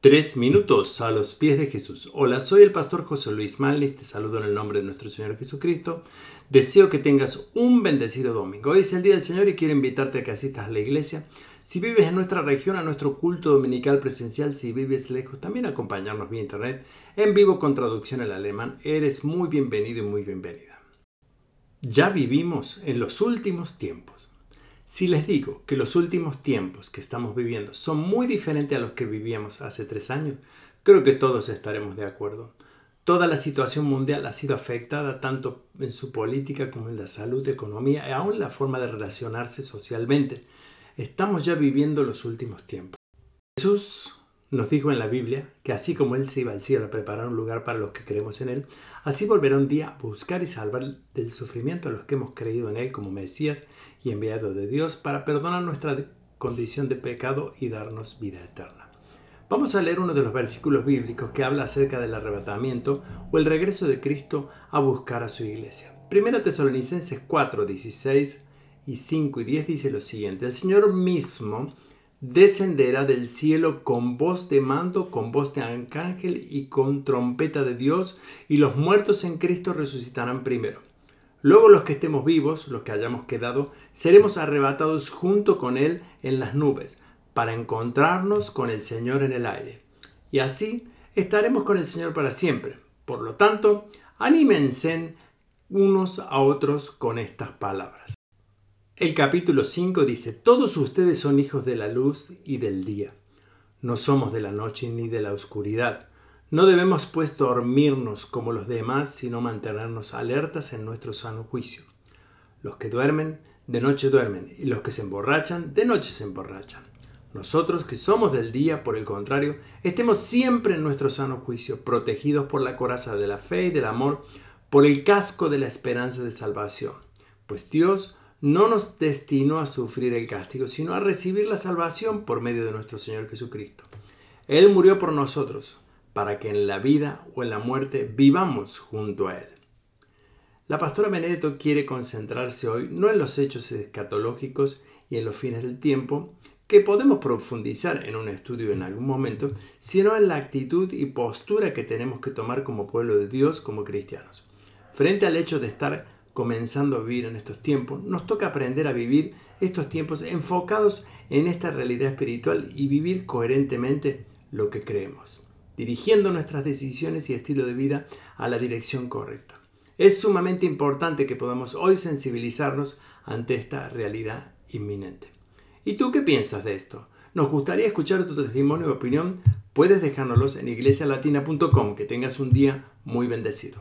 Tres minutos a los pies de Jesús. Hola, soy el pastor José Luis Malnis, te saludo en el nombre de nuestro Señor Jesucristo. Deseo que tengas un bendecido domingo. Hoy es el Día del Señor y quiero invitarte a que asistas a la iglesia. Si vives en nuestra región, a nuestro culto dominical presencial, si vives lejos, también acompañarnos vía internet, en vivo con traducción al alemán. Eres muy bienvenido y muy bienvenida. Ya vivimos en los últimos tiempos. Si les digo que los últimos tiempos que estamos viviendo son muy diferentes a los que vivíamos hace tres años, creo que todos estaremos de acuerdo. Toda la situación mundial ha sido afectada tanto en su política como en la salud, economía y aún la forma de relacionarse socialmente. Estamos ya viviendo los últimos tiempos. Jesús nos dijo en la Biblia que así como Él se iba al cielo a preparar un lugar para los que creemos en Él, así volverá un día a buscar y salvar del sufrimiento a los que hemos creído en Él como Mesías y enviado de Dios para perdonar nuestra condición de pecado y darnos vida eterna. Vamos a leer uno de los versículos bíblicos que habla acerca del arrebatamiento o el regreso de Cristo a buscar a su iglesia. Primera Tesalonicenses 4, 16 y 5 y 10 dice lo siguiente, el Señor mismo descenderá del cielo con voz de mando, con voz de arcángel y con trompeta de Dios, y los muertos en Cristo resucitarán primero. Luego los que estemos vivos, los que hayamos quedado, seremos arrebatados junto con Él en las nubes, para encontrarnos con el Señor en el aire. Y así estaremos con el Señor para siempre. Por lo tanto, anímense unos a otros con estas palabras. El capítulo 5 dice, Todos ustedes son hijos de la luz y del día. No somos de la noche ni de la oscuridad. No debemos pues dormirnos como los demás, sino mantenernos alertas en nuestro sano juicio. Los que duermen, de noche duermen, y los que se emborrachan, de noche se emborrachan. Nosotros que somos del día, por el contrario, estemos siempre en nuestro sano juicio, protegidos por la coraza de la fe y del amor, por el casco de la esperanza de salvación. Pues Dios no nos destinó a sufrir el castigo, sino a recibir la salvación por medio de nuestro Señor Jesucristo. Él murió por nosotros, para que en la vida o en la muerte vivamos junto a Él. La pastora Benedetto quiere concentrarse hoy no en los hechos escatológicos y en los fines del tiempo, que podemos profundizar en un estudio en algún momento, sino en la actitud y postura que tenemos que tomar como pueblo de Dios, como cristianos. Frente al hecho de estar comenzando a vivir en estos tiempos, nos toca aprender a vivir estos tiempos enfocados en esta realidad espiritual y vivir coherentemente lo que creemos, dirigiendo nuestras decisiones y estilo de vida a la dirección correcta. Es sumamente importante que podamos hoy sensibilizarnos ante esta realidad inminente. ¿Y tú qué piensas de esto? Nos gustaría escuchar tu testimonio y opinión. Puedes dejárnoslos en iglesialatina.com. Que tengas un día muy bendecido.